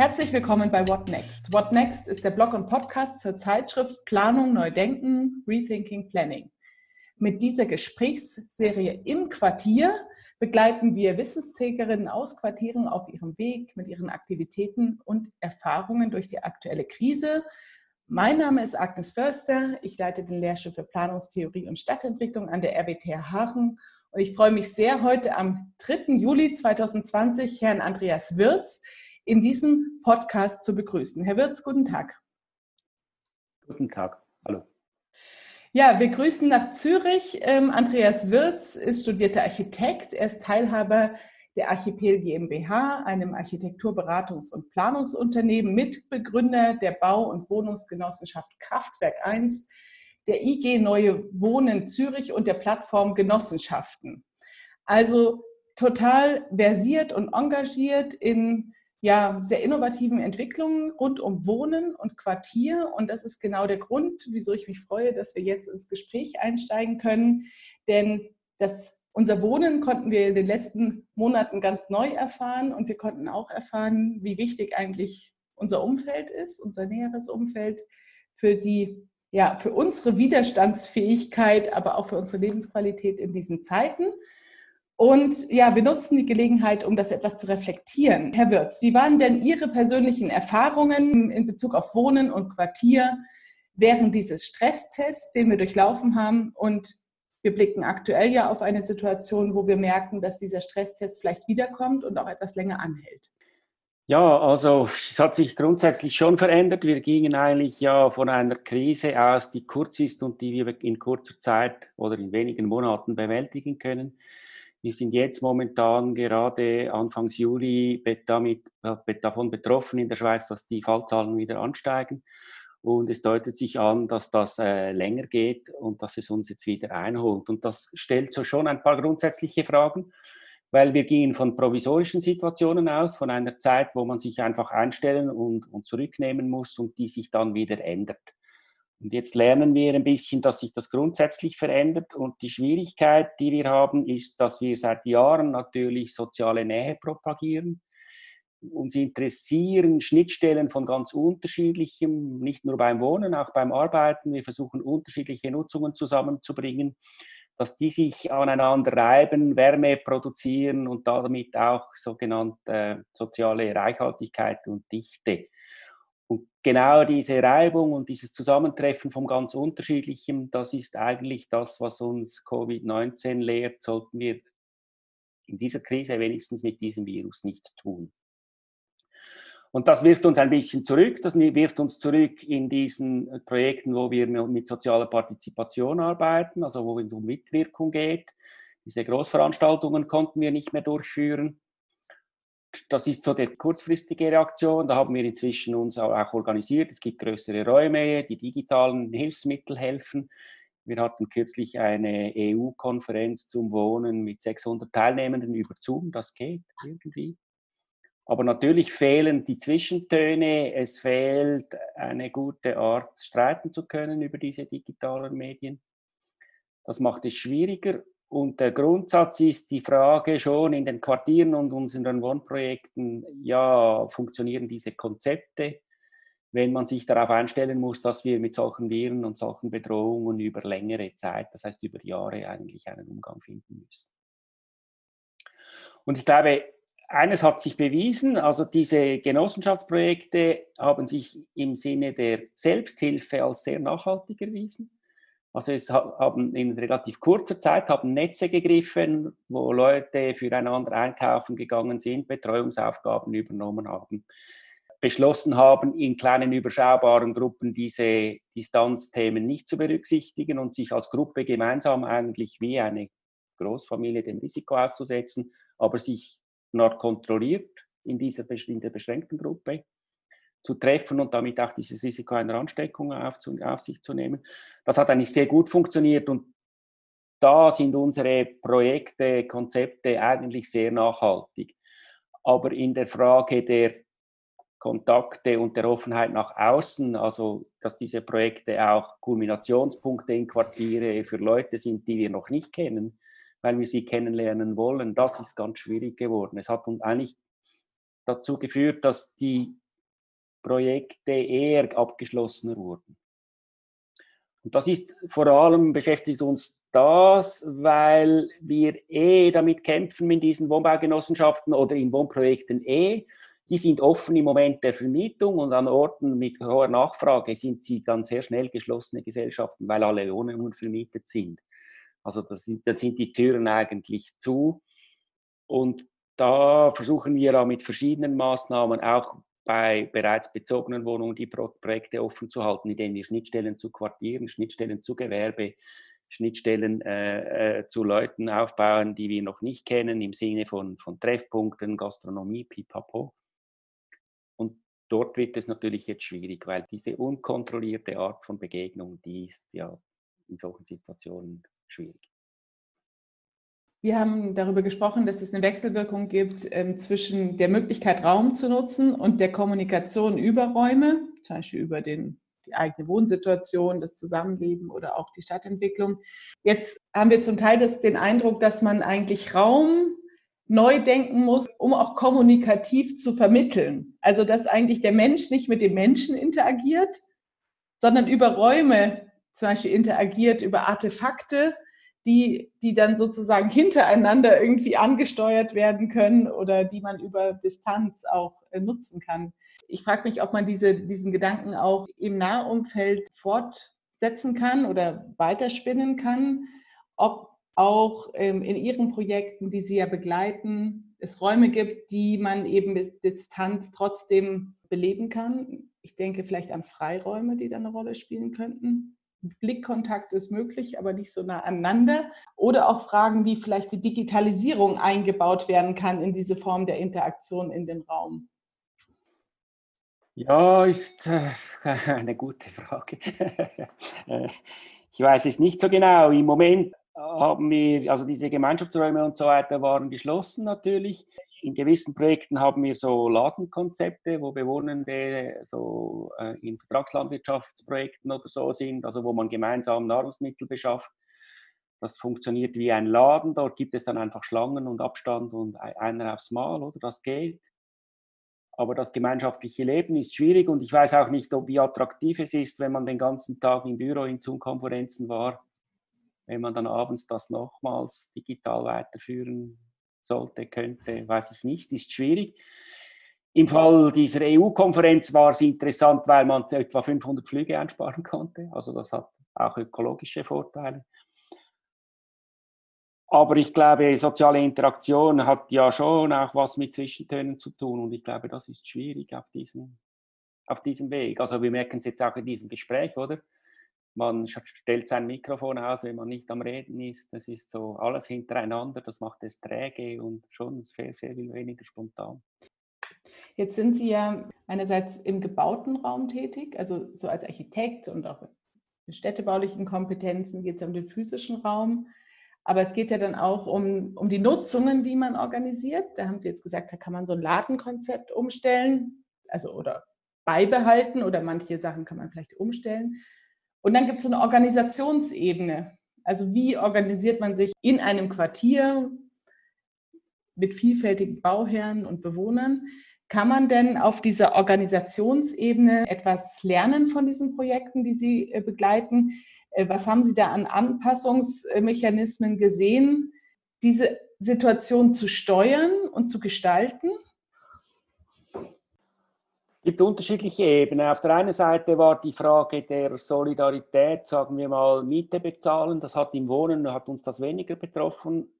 Herzlich willkommen bei What Next. What Next ist der Blog und Podcast zur Zeitschrift Planung Neu Denken, Rethinking Planning. Mit dieser Gesprächsserie im Quartier begleiten wir Wissensträgerinnen aus Quartieren auf ihrem Weg mit ihren Aktivitäten und Erfahrungen durch die aktuelle Krise. Mein Name ist Agnes Förster. Ich leite den Lehrstuhl für Planungstheorie und Stadtentwicklung an der RWTH Hagen. Und ich freue mich sehr, heute am 3. Juli 2020 Herrn Andreas Wirz in diesem Podcast zu begrüßen. Herr Wirz, guten Tag. Guten Tag. Hallo. Ja, wir grüßen nach Zürich. Ähm, Andreas Wirz ist studierter Architekt. Er ist Teilhaber der Archipel GmbH, einem Architekturberatungs- und Planungsunternehmen, Mitbegründer der Bau- und Wohnungsgenossenschaft Kraftwerk 1, der IG Neue Wohnen Zürich und der Plattform Genossenschaften. Also total versiert und engagiert in ja, sehr innovativen Entwicklungen rund um Wohnen und Quartier. Und das ist genau der Grund, wieso ich mich freue, dass wir jetzt ins Gespräch einsteigen können. Denn das, unser Wohnen konnten wir in den letzten Monaten ganz neu erfahren und wir konnten auch erfahren, wie wichtig eigentlich unser Umfeld ist, unser näheres Umfeld für die ja, für unsere Widerstandsfähigkeit, aber auch für unsere Lebensqualität in diesen Zeiten. Und ja, wir nutzen die Gelegenheit, um das etwas zu reflektieren. Herr Wirz, wie waren denn Ihre persönlichen Erfahrungen in Bezug auf Wohnen und Quartier während dieses Stresstests, den wir durchlaufen haben? Und wir blicken aktuell ja auf eine Situation, wo wir merken, dass dieser Stresstest vielleicht wiederkommt und auch etwas länger anhält. Ja, also es hat sich grundsätzlich schon verändert. Wir gingen eigentlich ja von einer Krise aus, die kurz ist und die wir in kurzer Zeit oder in wenigen Monaten bewältigen können wir sind jetzt momentan gerade Anfangs Juli damit, davon betroffen in der Schweiz, dass die Fallzahlen wieder ansteigen. Und es deutet sich an, dass das äh, länger geht und dass es uns jetzt wieder einholt. Und das stellt so schon ein paar grundsätzliche Fragen, weil wir gehen von provisorischen Situationen aus, von einer Zeit, wo man sich einfach einstellen und, und zurücknehmen muss und die sich dann wieder ändert. Und jetzt lernen wir ein bisschen, dass sich das grundsätzlich verändert. Und die Schwierigkeit, die wir haben, ist, dass wir seit Jahren natürlich soziale Nähe propagieren. Uns interessieren Schnittstellen von ganz unterschiedlichem, nicht nur beim Wohnen, auch beim Arbeiten. Wir versuchen unterschiedliche Nutzungen zusammenzubringen, dass die sich aneinander reiben, Wärme produzieren und damit auch sogenannte äh, soziale Reichhaltigkeit und Dichte und genau diese Reibung und dieses Zusammentreffen von ganz Unterschiedlichem, das ist eigentlich das, was uns Covid-19 lehrt, sollten wir in dieser Krise wenigstens mit diesem Virus nicht tun. Und das wirft uns ein bisschen zurück. Das wirft uns zurück in diesen Projekten, wo wir mit sozialer Partizipation arbeiten, also wo es um Mitwirkung geht. Diese Großveranstaltungen konnten wir nicht mehr durchführen. Das ist so die kurzfristige Reaktion. Da haben wir inzwischen uns auch organisiert. Es gibt größere Räume, die digitalen Hilfsmittel helfen. Wir hatten kürzlich eine EU-Konferenz zum Wohnen mit 600 Teilnehmenden über Zoom. Das geht irgendwie. Aber natürlich fehlen die Zwischentöne. Es fehlt eine gute Art, streiten zu können über diese digitalen Medien. Das macht es schwieriger. Und der Grundsatz ist die Frage schon in den Quartieren und unseren Wohnprojekten, ja, funktionieren diese Konzepte, wenn man sich darauf einstellen muss, dass wir mit solchen Viren und solchen Bedrohungen über längere Zeit, das heißt über Jahre eigentlich einen Umgang finden müssen. Und ich glaube, eines hat sich bewiesen, also diese Genossenschaftsprojekte haben sich im Sinne der Selbsthilfe als sehr nachhaltig erwiesen. Also es haben in relativ kurzer Zeit haben Netze gegriffen, wo Leute füreinander einkaufen gegangen sind, Betreuungsaufgaben übernommen haben, beschlossen haben, in kleinen überschaubaren Gruppen diese Distanzthemen nicht zu berücksichtigen und sich als Gruppe gemeinsam eigentlich wie eine Großfamilie dem Risiko auszusetzen, aber sich noch kontrolliert in dieser in der beschränkten Gruppe zu treffen und damit auch dieses Risiko einer Ansteckung auf, auf sich zu nehmen. Das hat eigentlich sehr gut funktioniert und da sind unsere Projekte, Konzepte eigentlich sehr nachhaltig. Aber in der Frage der Kontakte und der Offenheit nach außen, also dass diese Projekte auch Kulminationspunkte in Quartiere für Leute sind, die wir noch nicht kennen, weil wir sie kennenlernen wollen, das ist ganz schwierig geworden. Es hat uns eigentlich dazu geführt, dass die Projekte eher abgeschlossener wurden. Und das ist vor allem beschäftigt uns das, weil wir eh damit kämpfen mit diesen Wohnbaugenossenschaften oder in Wohnprojekten eh. Die sind offen im Moment der Vermietung und an Orten mit hoher Nachfrage sind sie dann sehr schnell geschlossene Gesellschaften, weil alle Wohnungen vermietet sind. Also da sind, da sind die Türen eigentlich zu. Und da versuchen wir auch mit verschiedenen Maßnahmen auch bei bereits bezogenen Wohnungen die Projekte offen zu halten, indem wir Schnittstellen zu Quartieren, Schnittstellen zu Gewerbe, Schnittstellen äh, äh, zu Leuten aufbauen, die wir noch nicht kennen, im Sinne von, von Treffpunkten, Gastronomie, pipapo. Und dort wird es natürlich jetzt schwierig, weil diese unkontrollierte Art von Begegnung, die ist ja in solchen Situationen schwierig. Wir haben darüber gesprochen, dass es eine Wechselwirkung gibt ähm, zwischen der Möglichkeit, Raum zu nutzen und der Kommunikation über Räume, zum Beispiel über den, die eigene Wohnsituation, das Zusammenleben oder auch die Stadtentwicklung. Jetzt haben wir zum Teil das, den Eindruck, dass man eigentlich Raum neu denken muss, um auch kommunikativ zu vermitteln. Also dass eigentlich der Mensch nicht mit dem Menschen interagiert, sondern über Räume zum Beispiel interagiert, über Artefakte die, die dann sozusagen hintereinander irgendwie angesteuert werden können oder die man über Distanz auch äh, nutzen kann. Ich frage mich, ob man diese, diesen Gedanken auch im Nahumfeld fortsetzen kann oder weiterspinnen kann, ob auch ähm, in Ihren Projekten, die Sie ja begleiten, es Räume gibt, die man eben mit Distanz trotzdem beleben kann. Ich denke vielleicht an Freiräume, die da eine Rolle spielen könnten. Blickkontakt ist möglich, aber nicht so nah aneinander. Oder auch Fragen, wie vielleicht die Digitalisierung eingebaut werden kann in diese Form der Interaktion in den Raum. Ja, ist äh, eine gute Frage. Ich weiß es nicht so genau. Im Moment haben wir, also diese Gemeinschaftsräume und so weiter waren geschlossen natürlich in gewissen Projekten haben wir so Ladenkonzepte, wo Bewohnende so äh, in Vertragslandwirtschaftsprojekten oder so sind, also wo man gemeinsam Nahrungsmittel beschafft. Das funktioniert wie ein Laden. Dort gibt es dann einfach Schlangen und Abstand und einer aufs Mal, oder? Das geht. Aber das gemeinschaftliche Leben ist schwierig und ich weiß auch nicht, ob, wie attraktiv es ist, wenn man den ganzen Tag im Büro in Zoom-Konferenzen war, wenn man dann abends das nochmals digital weiterführen sollte, könnte, weiß ich nicht, ist schwierig. Im Fall dieser EU-Konferenz war es interessant, weil man etwa 500 Flüge einsparen konnte. Also das hat auch ökologische Vorteile. Aber ich glaube, soziale Interaktion hat ja schon auch was mit Zwischentönen zu tun und ich glaube, das ist schwierig auf diesem, auf diesem Weg. Also wir merken es jetzt auch in diesem Gespräch, oder? Man stellt sein Mikrofon aus, wenn man nicht am Reden ist. Das ist so alles hintereinander, das macht es träge und schon sehr, sehr viel weniger spontan. Jetzt sind Sie ja einerseits im gebauten Raum tätig, also so als Architekt und auch mit städtebaulichen Kompetenzen geht es um den physischen Raum. Aber es geht ja dann auch um, um die Nutzungen, die man organisiert. Da haben Sie jetzt gesagt, da kann man so ein Ladenkonzept umstellen, also oder beibehalten oder manche Sachen kann man vielleicht umstellen. Und dann gibt es so eine Organisationsebene. Also wie organisiert man sich in einem Quartier mit vielfältigen Bauherren und Bewohnern? Kann man denn auf dieser Organisationsebene etwas lernen von diesen Projekten, die Sie äh, begleiten? Äh, was haben Sie da an Anpassungsmechanismen gesehen, diese Situation zu steuern und zu gestalten? Es gibt unterschiedliche Ebenen. Auf der einen Seite war die Frage der Solidarität, sagen wir mal, Miete bezahlen. Das hat im Wohnen, hat uns das weniger betroffen.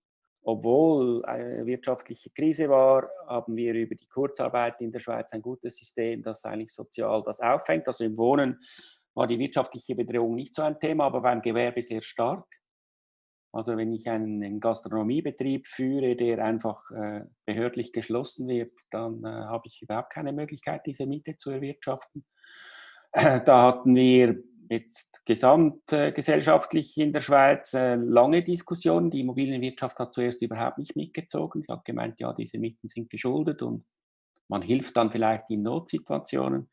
Obwohl eine wirtschaftliche Krise war, haben wir über die Kurzarbeit in der Schweiz ein gutes System, das eigentlich sozial das auffängt. Also im Wohnen war die wirtschaftliche Bedrohung nicht so ein Thema, aber beim Gewerbe sehr stark. Also wenn ich einen Gastronomiebetrieb führe, der einfach äh, behördlich geschlossen wird, dann äh, habe ich überhaupt keine Möglichkeit, diese Miete zu erwirtschaften. Äh, da hatten wir jetzt gesamtgesellschaftlich in der Schweiz äh, lange Diskussionen. Die Immobilienwirtschaft hat zuerst überhaupt nicht mitgezogen. Sie hat gemeint, ja, diese Mieten sind geschuldet und man hilft dann vielleicht in Notsituationen.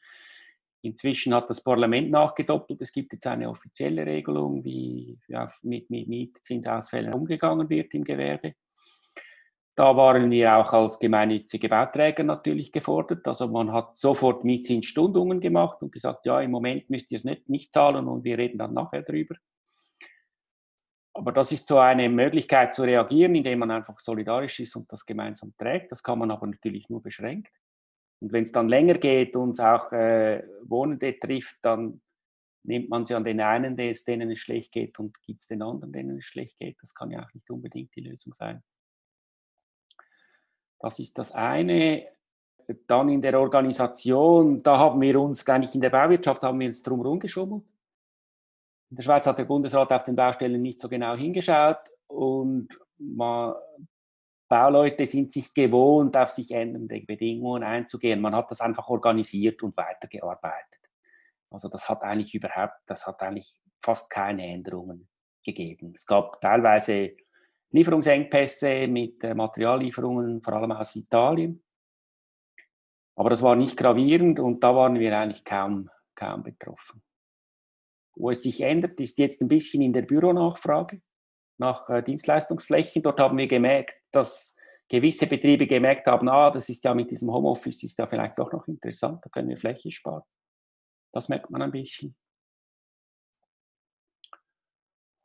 Inzwischen hat das Parlament nachgedoppelt. Es gibt jetzt eine offizielle Regelung, wie mit, mit Mietzinsausfällen umgegangen wird im Gewerbe. Da waren wir auch als gemeinnützige Bauträger natürlich gefordert. Also man hat sofort Mietzinsstundungen gemacht und gesagt, ja, im Moment müsst ihr es nicht, nicht zahlen und wir reden dann nachher drüber. Aber das ist so eine Möglichkeit zu reagieren, indem man einfach solidarisch ist und das gemeinsam trägt. Das kann man aber natürlich nur beschränkt. Und wenn es dann länger geht und auch äh, Wohnende trifft, dann nimmt man sie an den einen, denen es schlecht geht, und gibt es den anderen, denen es schlecht geht. Das kann ja auch nicht unbedingt die Lösung sein. Das ist das eine. Dann in der Organisation, da haben wir uns, nicht in der Bauwirtschaft, haben wir uns drum rumgeschummelt. In der Schweiz hat der Bundesrat auf den Baustellen nicht so genau hingeschaut und man, Bauleute sind sich gewohnt, auf sich ändernde Bedingungen einzugehen. Man hat das einfach organisiert und weitergearbeitet. Also das hat eigentlich überhaupt, das hat eigentlich fast keine Änderungen gegeben. Es gab teilweise Lieferungsengpässe mit äh, Materiallieferungen, vor allem aus Italien. Aber das war nicht gravierend und da waren wir eigentlich kaum, kaum betroffen. Wo es sich ändert, ist jetzt ein bisschen in der Büronachfrage nach äh, Dienstleistungsflächen. Dort haben wir gemerkt, dass gewisse Betriebe gemerkt haben, ah, das ist ja mit diesem Homeoffice ist ja vielleicht doch noch interessant, da können wir Fläche sparen. Das merkt man ein bisschen.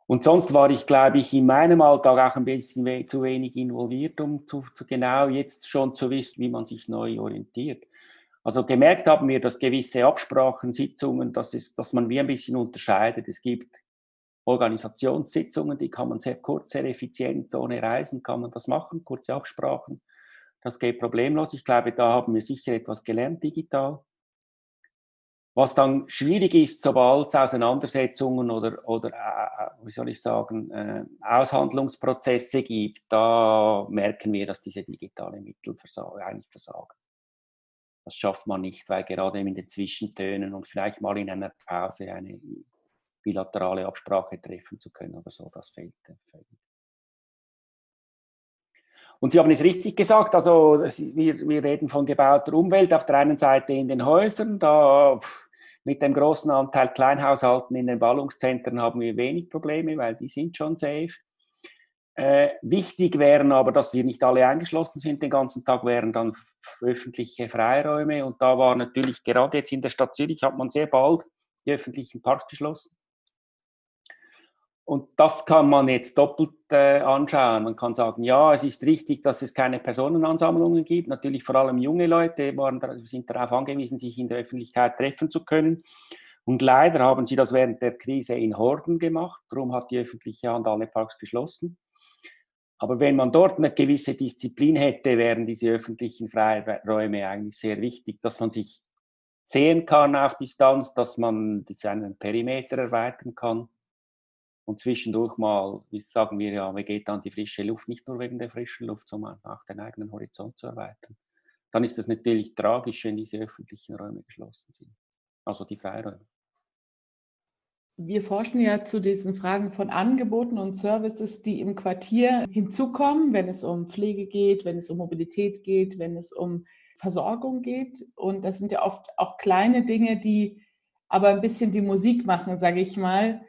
Und sonst war ich, glaube ich, in meinem Alltag auch ein bisschen we zu wenig involviert, um zu, zu genau jetzt schon zu wissen, wie man sich neu orientiert. Also gemerkt haben wir, dass gewisse Absprachen, Sitzungen, dass, es, dass man wie ein bisschen unterscheidet. Es gibt Organisationssitzungen, die kann man sehr kurz, sehr effizient, ohne Reisen kann man das machen, kurze Absprachen. Das geht problemlos. Ich glaube, da haben wir sicher etwas gelernt digital. Was dann schwierig ist, sobald es Auseinandersetzungen oder, oder äh, äh, wie soll ich sagen, äh, Aushandlungsprozesse gibt, da merken wir, dass diese digitalen Mittel versagen, eigentlich versagen. Das schafft man nicht, weil gerade in den Zwischentönen und vielleicht mal in einer Pause eine bilaterale Absprache treffen zu können oder so, das fehlt völlig. Und Sie haben es richtig gesagt, also wir, wir reden von gebauter Umwelt auf der einen Seite in den Häusern, da mit dem großen Anteil Kleinhaushalten in den Ballungszentren haben wir wenig Probleme, weil die sind schon safe. Äh, wichtig wären aber, dass wir nicht alle eingeschlossen sind den ganzen Tag, wären dann öffentliche Freiräume. Und da war natürlich gerade jetzt in der Stadt Zürich hat man sehr bald die öffentlichen Parks geschlossen. Und das kann man jetzt doppelt äh, anschauen. Man kann sagen, ja, es ist richtig, dass es keine Personenansammlungen gibt. Natürlich vor allem junge Leute waren, sind darauf angewiesen, sich in der Öffentlichkeit treffen zu können. Und leider haben sie das während der Krise in Horden gemacht. Darum hat die öffentliche Hand alle Parks geschlossen. Aber wenn man dort eine gewisse Disziplin hätte, wären diese öffentlichen Freiräume eigentlich sehr wichtig, dass man sich sehen kann auf Distanz, dass man seinen Perimeter erweitern kann und zwischendurch mal, wie sagen wir ja, wir geht dann die frische Luft, nicht nur wegen der frischen Luft, sondern auch den eigenen Horizont zu erweitern. Dann ist es natürlich tragisch, wenn diese öffentlichen Räume geschlossen sind, also die Freiräume. Wir forschen ja zu diesen Fragen von Angeboten und Services, die im Quartier hinzukommen, wenn es um Pflege geht, wenn es um Mobilität geht, wenn es um Versorgung geht. Und das sind ja oft auch kleine Dinge, die aber ein bisschen die Musik machen, sage ich mal,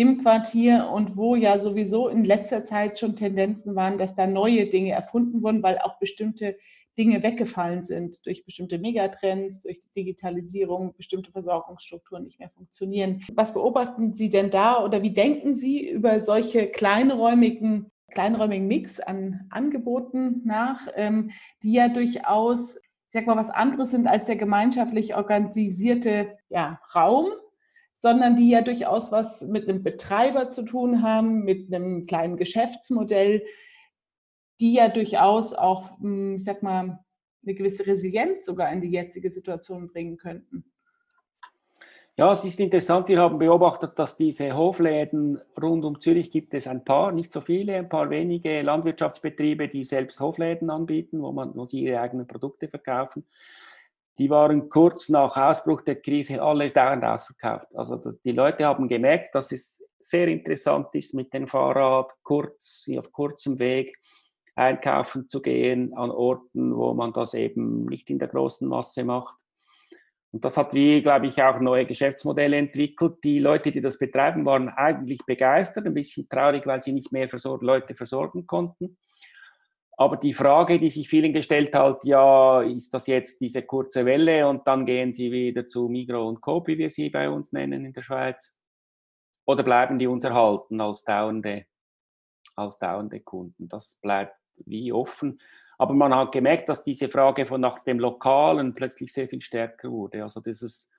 im Quartier und wo ja sowieso in letzter Zeit schon Tendenzen waren, dass da neue Dinge erfunden wurden, weil auch bestimmte Dinge weggefallen sind durch bestimmte Megatrends, durch die Digitalisierung, bestimmte Versorgungsstrukturen nicht mehr funktionieren. Was beobachten Sie denn da oder wie denken Sie über solche kleinräumigen, kleinräumigen Mix an Angeboten nach, ähm, die ja durchaus, ich sag mal, was anderes sind als der gemeinschaftlich organisierte ja, Raum, sondern die ja durchaus was mit einem Betreiber zu tun haben, mit einem kleinen Geschäftsmodell, die ja durchaus auch, hm, ich sag mal, eine gewisse Resilienz sogar in die jetzige Situation bringen könnten. Ja, es ist interessant. Wir haben beobachtet, dass diese Hofläden rund um Zürich gibt es ein paar, nicht so viele, ein paar wenige Landwirtschaftsbetriebe, die selbst Hofläden anbieten, wo, man, wo sie ihre eigenen Produkte verkaufen die waren kurz nach Ausbruch der Krise alle dauernd ausverkauft. Also die Leute haben gemerkt, dass es sehr interessant ist, mit dem Fahrrad kurz, auf kurzem Weg einkaufen zu gehen an Orten, wo man das eben nicht in der großen Masse macht. Und das hat wie, glaube ich, auch neue Geschäftsmodelle entwickelt. Die Leute, die das betreiben, waren eigentlich begeistert, ein bisschen traurig, weil sie nicht mehr Leute versorgen konnten. Aber die Frage, die sich vielen gestellt hat, ja, ist das jetzt diese kurze Welle und dann gehen sie wieder zu Migro und Coop, wie wir sie bei uns nennen in der Schweiz? Oder bleiben die uns erhalten als dauernde, als dauernde Kunden? Das bleibt wie offen. Aber man hat gemerkt, dass diese Frage von nach dem Lokalen plötzlich sehr viel stärker wurde. Also dieses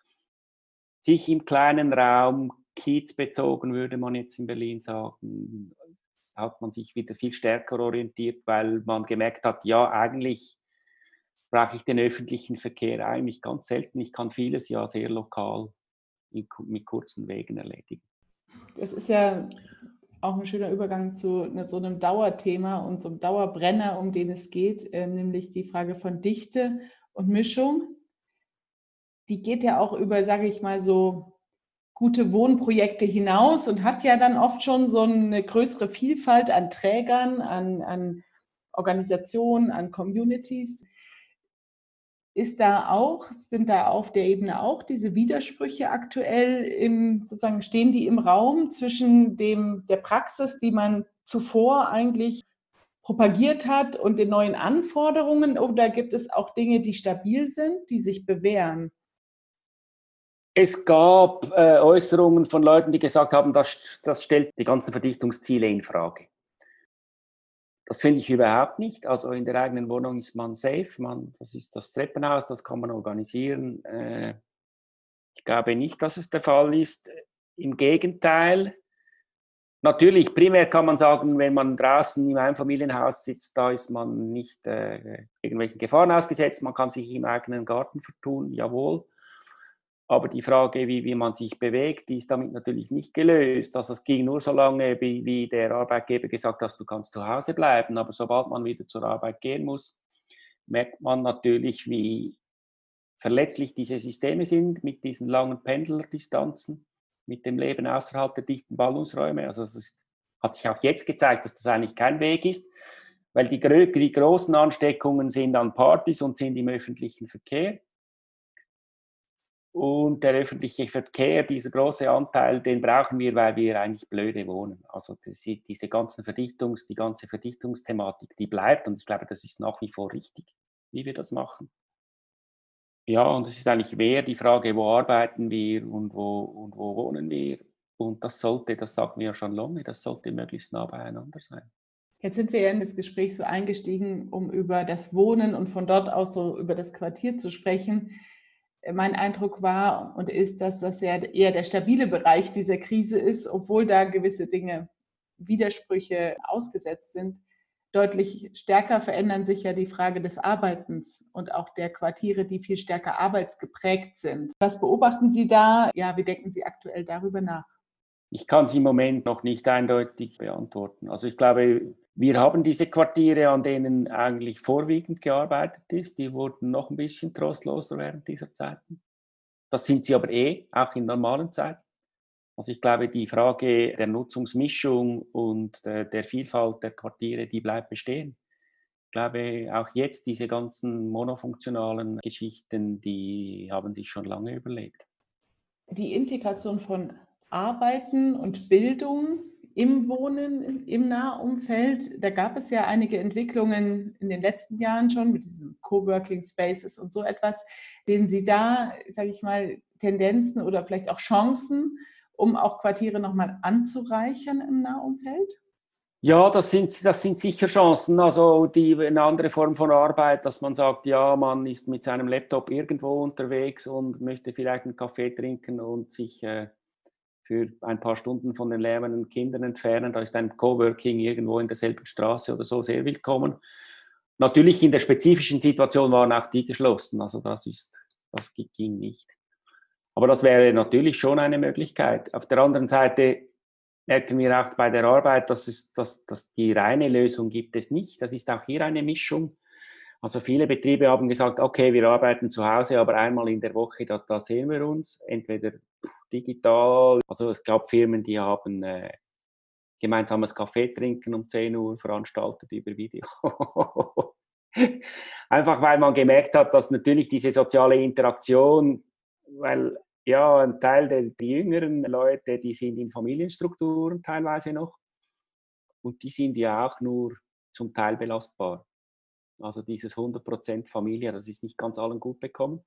sich im kleinen Raum, kiezbezogen würde man jetzt in Berlin sagen, hat man sich wieder viel stärker orientiert, weil man gemerkt hat, ja, eigentlich brauche ich den öffentlichen Verkehr eigentlich ganz selten. Ich kann vieles ja sehr lokal mit kurzen Wegen erledigen. Das ist ja auch ein schöner Übergang zu so einem Dauerthema und so einem Dauerbrenner, um den es geht, äh, nämlich die Frage von Dichte und Mischung. Die geht ja auch über, sage ich mal, so gute Wohnprojekte hinaus und hat ja dann oft schon so eine größere Vielfalt an Trägern, an, an Organisationen, an Communities. Ist da auch, sind da auf der Ebene auch diese Widersprüche aktuell im, sozusagen, stehen die im Raum zwischen dem, der Praxis, die man zuvor eigentlich propagiert hat und den neuen Anforderungen oder gibt es auch Dinge, die stabil sind, die sich bewähren? Es gab äh, Äußerungen von Leuten, die gesagt haben, das, das stellt die ganzen Verdichtungsziele in Frage. Das finde ich überhaupt nicht. Also in der eigenen Wohnung ist man safe. Man, das ist das Treppenhaus, das kann man organisieren. Äh, ich glaube nicht, dass es der Fall ist. Im Gegenteil. Natürlich, primär kann man sagen, wenn man draußen im Einfamilienhaus sitzt, da ist man nicht äh, irgendwelchen Gefahren ausgesetzt. Man kann sich im eigenen Garten vertun, jawohl. Aber die Frage, wie, wie man sich bewegt, die ist damit natürlich nicht gelöst. Also es ging nur so lange, wie, wie der Arbeitgeber gesagt hat, du kannst zu Hause bleiben. Aber sobald man wieder zur Arbeit gehen muss, merkt man natürlich, wie verletzlich diese Systeme sind mit diesen langen Pendlerdistanzen, mit dem Leben außerhalb der dichten Ballungsräume. Also es ist, hat sich auch jetzt gezeigt, dass das eigentlich kein Weg ist, weil die, die großen Ansteckungen sind an Partys und sind im öffentlichen Verkehr. Und der öffentliche Verkehr, dieser große Anteil, den brauchen wir, weil wir eigentlich blöde wohnen. Also diese ganzen Verdichtungs, die ganze Verdichtungsthematik, die bleibt und ich glaube, das ist nach wie vor richtig, wie wir das machen. Ja, und es ist eigentlich mehr die Frage, wo arbeiten wir und wo, und wo wohnen wir. Und das sollte, das sagen wir ja schon lange, das sollte möglichst nah beieinander sein. Jetzt sind wir ja in das Gespräch so eingestiegen, um über das Wohnen und von dort aus so über das Quartier zu sprechen mein Eindruck war und ist, dass das ja eher der stabile Bereich dieser Krise ist, obwohl da gewisse Dinge, Widersprüche ausgesetzt sind. Deutlich stärker verändern sich ja die Frage des Arbeitens und auch der Quartiere, die viel stärker arbeitsgeprägt sind. Was beobachten Sie da? Ja, wie denken Sie aktuell darüber nach? Ich kann es im Moment noch nicht eindeutig beantworten. Also ich glaube, wir haben diese Quartiere, an denen eigentlich vorwiegend gearbeitet ist. Die wurden noch ein bisschen trostloser während dieser Zeiten. Das sind sie aber eh, auch in normalen Zeiten. Also ich glaube, die Frage der Nutzungsmischung und der, der Vielfalt der Quartiere, die bleibt bestehen. Ich glaube, auch jetzt diese ganzen monofunktionalen Geschichten, die haben sich schon lange überlegt. Die Integration von Arbeiten und Bildung im Wohnen im Nahumfeld. Da gab es ja einige Entwicklungen in den letzten Jahren schon mit diesen Coworking Spaces und so etwas. Sehen Sie da, sage ich mal, Tendenzen oder vielleicht auch Chancen, um auch Quartiere nochmal anzureichern im Nahumfeld? Ja, das sind, das sind sicher Chancen. Also die, eine andere Form von Arbeit, dass man sagt, ja, man ist mit seinem Laptop irgendwo unterwegs und möchte vielleicht einen Kaffee trinken und sich äh, für ein paar Stunden von den lärmenden Kindern entfernen. Da ist ein Coworking irgendwo in derselben Straße oder so sehr willkommen. Natürlich in der spezifischen Situation waren auch die geschlossen, also das, ist, das ging nicht. Aber das wäre natürlich schon eine Möglichkeit. Auf der anderen Seite merken wir auch bei der Arbeit, dass, es, dass, dass die reine Lösung gibt es nicht. Das ist auch hier eine Mischung. Also viele Betriebe haben gesagt, okay, wir arbeiten zu Hause, aber einmal in der Woche, da, da sehen wir uns, entweder digital. Also es gab Firmen, die haben äh, gemeinsames Kaffee trinken um 10 Uhr veranstaltet über Video. Einfach weil man gemerkt hat, dass natürlich diese soziale Interaktion, weil ja, ein Teil der, jüngeren Leute, die sind in Familienstrukturen teilweise noch und die sind ja auch nur zum Teil belastbar. Also dieses 100% Familie, das ist nicht ganz allen gut bekommen.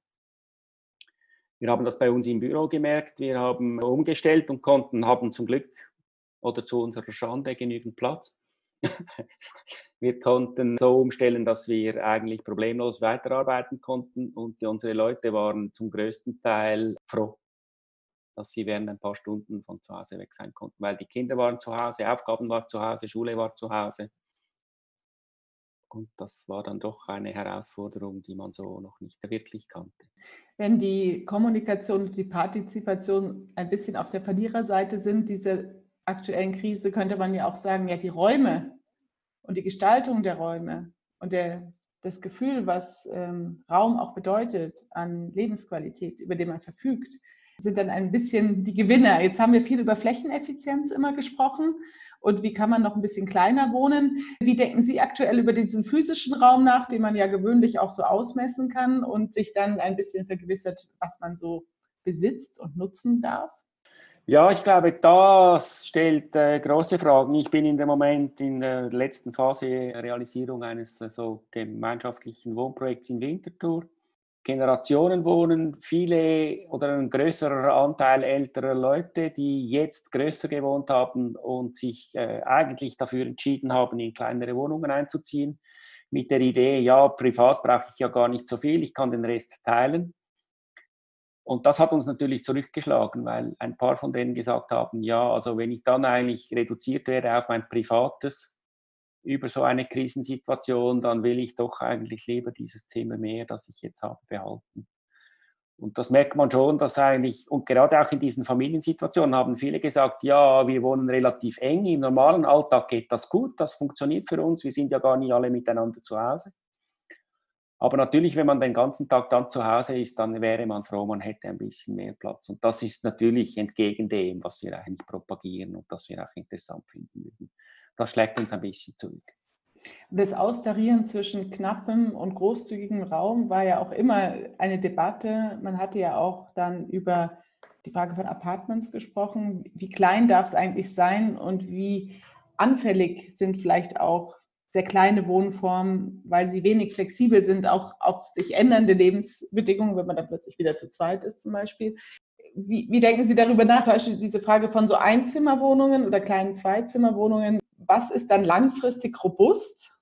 Wir haben das bei uns im Büro gemerkt. Wir haben umgestellt und konnten, haben zum Glück oder zu unserer Schande genügend Platz. wir konnten so umstellen, dass wir eigentlich problemlos weiterarbeiten konnten und unsere Leute waren zum größten Teil froh, dass sie während ein paar Stunden von zu Hause weg sein konnten, weil die Kinder waren zu Hause, Aufgaben waren zu Hause, Schule war zu Hause. Und das war dann doch eine Herausforderung, die man so noch nicht wirklich kannte. Wenn die Kommunikation und die Partizipation ein bisschen auf der Verliererseite sind, dieser aktuellen Krise, könnte man ja auch sagen, ja, die Räume und die Gestaltung der Räume und der, das Gefühl, was ähm, Raum auch bedeutet an Lebensqualität, über den man verfügt, sind dann ein bisschen die Gewinner. Jetzt haben wir viel über Flächeneffizienz immer gesprochen und wie kann man noch ein bisschen kleiner wohnen. Wie denken Sie aktuell über diesen physischen Raum nach, den man ja gewöhnlich auch so ausmessen kann und sich dann ein bisschen vergewissert, was man so besitzt und nutzen darf? Ja, ich glaube, das stellt äh, große Fragen. Ich bin in dem Moment in der letzten Phase Realisierung eines äh, so gemeinschaftlichen Wohnprojekts in Winterthur. Generationen wohnen, viele oder ein größerer Anteil älterer Leute, die jetzt größer gewohnt haben und sich äh, eigentlich dafür entschieden haben, in kleinere Wohnungen einzuziehen, mit der Idee, ja, privat brauche ich ja gar nicht so viel, ich kann den Rest teilen. Und das hat uns natürlich zurückgeschlagen, weil ein paar von denen gesagt haben, ja, also wenn ich dann eigentlich reduziert werde auf mein privates, über so eine Krisensituation, dann will ich doch eigentlich lieber dieses Zimmer mehr, das ich jetzt habe, behalten. Und das merkt man schon, dass eigentlich, und gerade auch in diesen Familiensituationen haben viele gesagt, ja, wir wohnen relativ eng, im normalen Alltag geht das gut, das funktioniert für uns, wir sind ja gar nicht alle miteinander zu Hause. Aber natürlich, wenn man den ganzen Tag dann zu Hause ist, dann wäre man froh, man hätte ein bisschen mehr Platz. Und das ist natürlich entgegen dem, was wir eigentlich propagieren und das wir auch interessant finden das schlägt uns ein bisschen zurück. Das Austarieren zwischen knappem und großzügigem Raum war ja auch immer eine Debatte. Man hatte ja auch dann über die Frage von Apartments gesprochen. Wie klein darf es eigentlich sein und wie anfällig sind vielleicht auch sehr kleine Wohnformen, weil sie wenig flexibel sind, auch auf sich ändernde Lebensbedingungen, wenn man dann plötzlich wieder zu zweit ist zum Beispiel. Wie, wie denken Sie darüber nach, beispielsweise diese Frage von so Einzimmerwohnungen oder kleinen Zweizimmerwohnungen? Was ist dann langfristig robust?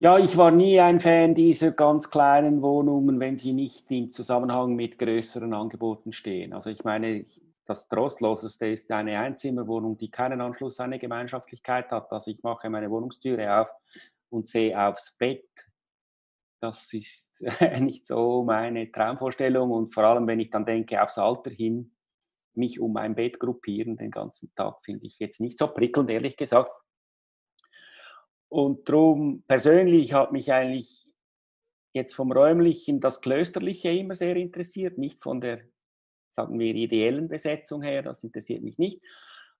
Ja, ich war nie ein Fan dieser ganz kleinen Wohnungen, wenn sie nicht im Zusammenhang mit größeren Angeboten stehen. Also ich meine, das Trostloseste ist eine Einzimmerwohnung, die keinen Anschluss an eine Gemeinschaftlichkeit hat. Also ich mache meine Wohnungstüre auf und sehe aufs Bett. Das ist nicht so meine Traumvorstellung und vor allem, wenn ich dann denke, aufs Alter hin, mich um ein Bett gruppieren den ganzen Tag, finde ich jetzt nicht so prickelnd, ehrlich gesagt. Und darum persönlich hat mich eigentlich jetzt vom räumlichen das Klösterliche immer sehr interessiert, nicht von der, sagen wir, ideellen Besetzung her, das interessiert mich nicht.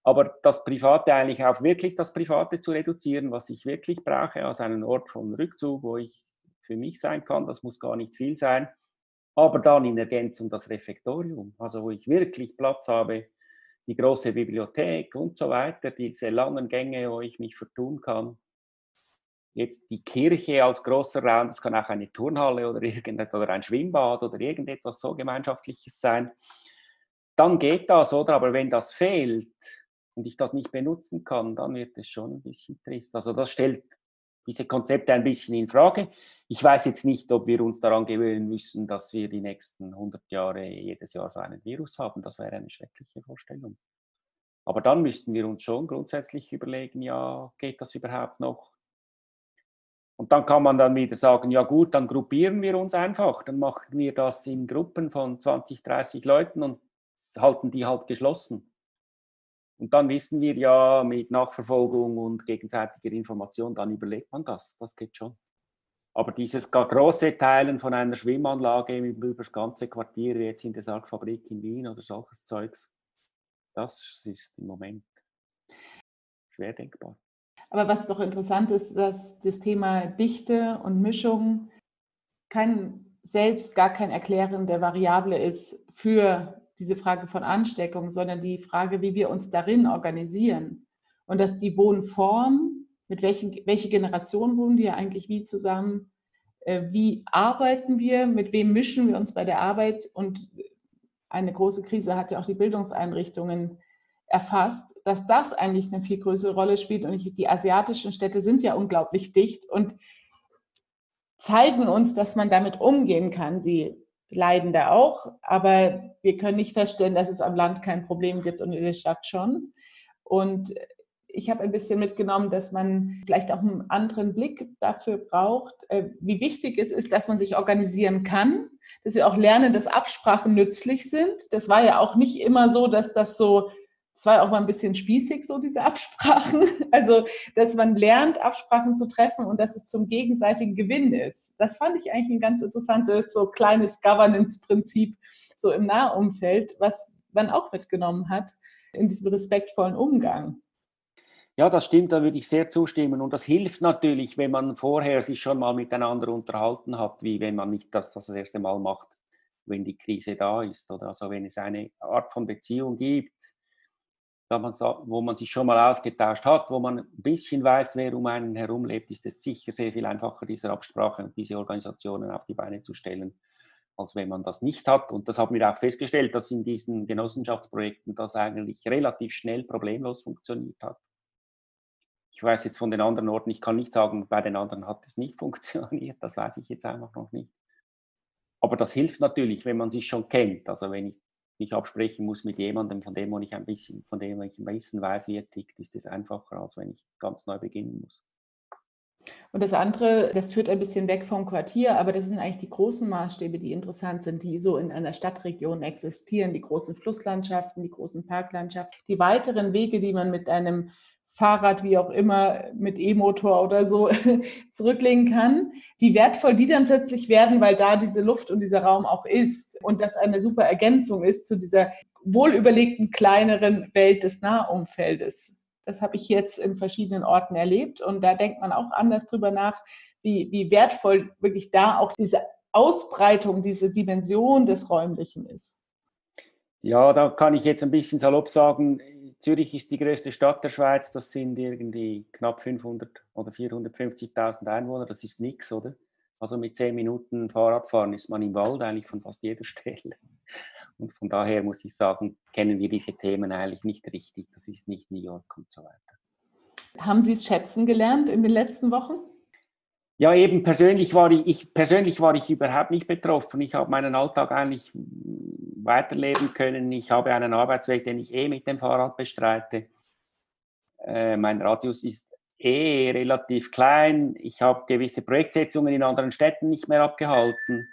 Aber das Private eigentlich auch wirklich das Private zu reduzieren, was ich wirklich brauche, als einen Ort von Rückzug, wo ich für mich sein kann, das muss gar nicht viel sein. Aber dann in Ergänzung das Refektorium, also wo ich wirklich Platz habe, die große Bibliothek und so weiter, diese langen Gänge, wo ich mich vertun kann jetzt die Kirche als großer Raum, das kann auch eine Turnhalle oder, oder ein Schwimmbad oder irgendetwas so Gemeinschaftliches sein, dann geht das, oder? Aber wenn das fehlt und ich das nicht benutzen kann, dann wird es schon ein bisschen trist. Also das stellt diese Konzepte ein bisschen in Frage. Ich weiß jetzt nicht, ob wir uns daran gewöhnen müssen, dass wir die nächsten 100 Jahre jedes Jahr so einen Virus haben. Das wäre eine schreckliche Vorstellung. Aber dann müssten wir uns schon grundsätzlich überlegen, ja, geht das überhaupt noch? Und dann kann man dann wieder sagen, ja gut, dann gruppieren wir uns einfach, dann machen wir das in Gruppen von 20, 30 Leuten und halten die halt geschlossen. Und dann wissen wir ja mit Nachverfolgung und gegenseitiger Information, dann überlegt man das, das geht schon. Aber dieses große Teilen von einer Schwimmanlage über das ganze Quartier, jetzt in der Sargfabrik in Wien oder solches Zeugs, das ist im Moment schwer denkbar. Aber was doch interessant ist, dass das Thema Dichte und Mischung kein selbst gar kein Erklären der Variable ist für diese Frage von Ansteckung, sondern die Frage, wie wir uns darin organisieren. Und dass die Wohnform, mit welchen, welche Generation wohnen ja eigentlich wie zusammen, äh, wie arbeiten wir, mit wem mischen wir uns bei der Arbeit und eine große Krise hat ja auch die Bildungseinrichtungen erfasst, dass das eigentlich eine viel größere Rolle spielt. Und die asiatischen Städte sind ja unglaublich dicht und zeigen uns, dass man damit umgehen kann. Sie leiden da auch, aber wir können nicht feststellen, dass es am Land kein Problem gibt und in der Stadt schon. Und ich habe ein bisschen mitgenommen, dass man vielleicht auch einen anderen Blick dafür braucht, äh, wie wichtig es ist, dass man sich organisieren kann, dass wir auch lernen, dass Absprachen nützlich sind. Das war ja auch nicht immer so, dass das so, es war auch mal ein bisschen spießig, so diese Absprachen. Also, dass man lernt, Absprachen zu treffen und dass es zum gegenseitigen Gewinn ist. Das fand ich eigentlich ein ganz interessantes, so kleines Governance-Prinzip so im Nahumfeld, was man auch mitgenommen hat in diesem respektvollen Umgang. Ja, das stimmt, da würde ich sehr zustimmen. Und das hilft natürlich, wenn man vorher sich schon mal miteinander unterhalten hat, wie wenn man nicht das, das erste Mal macht, wenn die Krise da ist. Oder also wenn es eine Art von Beziehung gibt, wo man sich schon mal ausgetauscht hat, wo man ein bisschen weiß, wer um einen herum lebt, ist es sicher sehr viel einfacher, diese Absprache und diese Organisationen auf die Beine zu stellen, als wenn man das nicht hat. Und das haben wir auch festgestellt, dass in diesen Genossenschaftsprojekten das eigentlich relativ schnell problemlos funktioniert hat. Ich weiß jetzt von den anderen Orten, ich kann nicht sagen, bei den anderen hat es nicht funktioniert, das weiß ich jetzt einfach noch nicht. Aber das hilft natürlich, wenn man sich schon kennt. Also wenn ich mich absprechen muss mit jemandem, von dem ich ein bisschen, von dem ich ein bisschen weiß, wie er tickt, ist es einfacher, als wenn ich ganz neu beginnen muss. Und das andere, das führt ein bisschen weg vom Quartier, aber das sind eigentlich die großen Maßstäbe, die interessant sind, die so in einer Stadtregion existieren, die großen Flusslandschaften, die großen Parklandschaften, die weiteren Wege, die man mit einem Fahrrad, wie auch immer, mit E-Motor oder so zurücklegen kann, wie wertvoll die dann plötzlich werden, weil da diese Luft und dieser Raum auch ist und das eine super Ergänzung ist zu dieser wohlüberlegten kleineren Welt des Nahumfeldes. Das habe ich jetzt in verschiedenen Orten erlebt und da denkt man auch anders drüber nach, wie, wie wertvoll wirklich da auch diese Ausbreitung, diese Dimension des Räumlichen ist. Ja, da kann ich jetzt ein bisschen salopp sagen, Zürich ist die größte Stadt der Schweiz, das sind irgendwie knapp 500 oder 450.000 Einwohner, das ist nichts, oder? Also mit zehn Minuten Fahrradfahren ist man im Wald eigentlich von fast jeder Stelle. Und von daher muss ich sagen, kennen wir diese Themen eigentlich nicht richtig. Das ist nicht New York und so weiter. Haben Sie es schätzen gelernt in den letzten Wochen? Ja, eben persönlich war ich, ich, persönlich war ich überhaupt nicht betroffen. Ich habe meinen Alltag eigentlich weiterleben können. Ich habe einen Arbeitsweg, den ich eh mit dem Fahrrad bestreite. Äh, mein Radius ist eh relativ klein. Ich habe gewisse Projektsetzungen in anderen Städten nicht mehr abgehalten.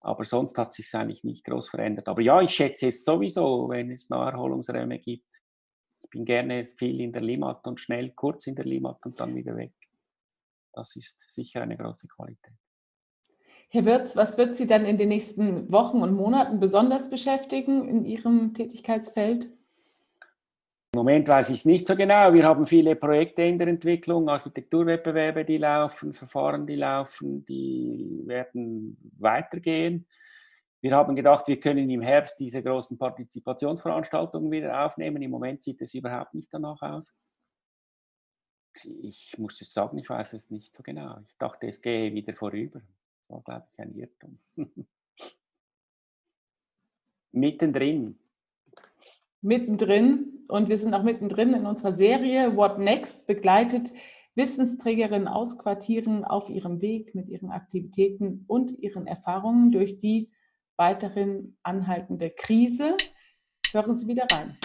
Aber sonst hat sich eigentlich nicht groß verändert. Aber ja, ich schätze es sowieso, wenn es Naherholungsräume gibt. Ich bin gerne viel in der Limmat und schnell kurz in der Limmat und dann wieder weg. Das ist sicher eine große Qualität. Herr Wirz, was wird Sie dann in den nächsten Wochen und Monaten besonders beschäftigen in Ihrem Tätigkeitsfeld? Im Moment weiß ich es nicht so genau. Wir haben viele Projekte in der Entwicklung, Architekturwettbewerbe, die laufen, Verfahren, die laufen, die werden weitergehen. Wir haben gedacht, wir können im Herbst diese großen Partizipationsveranstaltungen wieder aufnehmen. Im Moment sieht es überhaupt nicht danach aus. Ich muss es sagen, ich weiß es nicht so genau. Ich dachte, es gehe wieder vorüber war, glaube ich, ein Irrtum. mittendrin. Mittendrin. Und wir sind auch mittendrin in unserer Serie What Next begleitet Wissensträgerinnen aus Quartieren auf ihrem Weg mit ihren Aktivitäten und ihren Erfahrungen durch die weiterhin anhaltende Krise. Hören Sie wieder rein.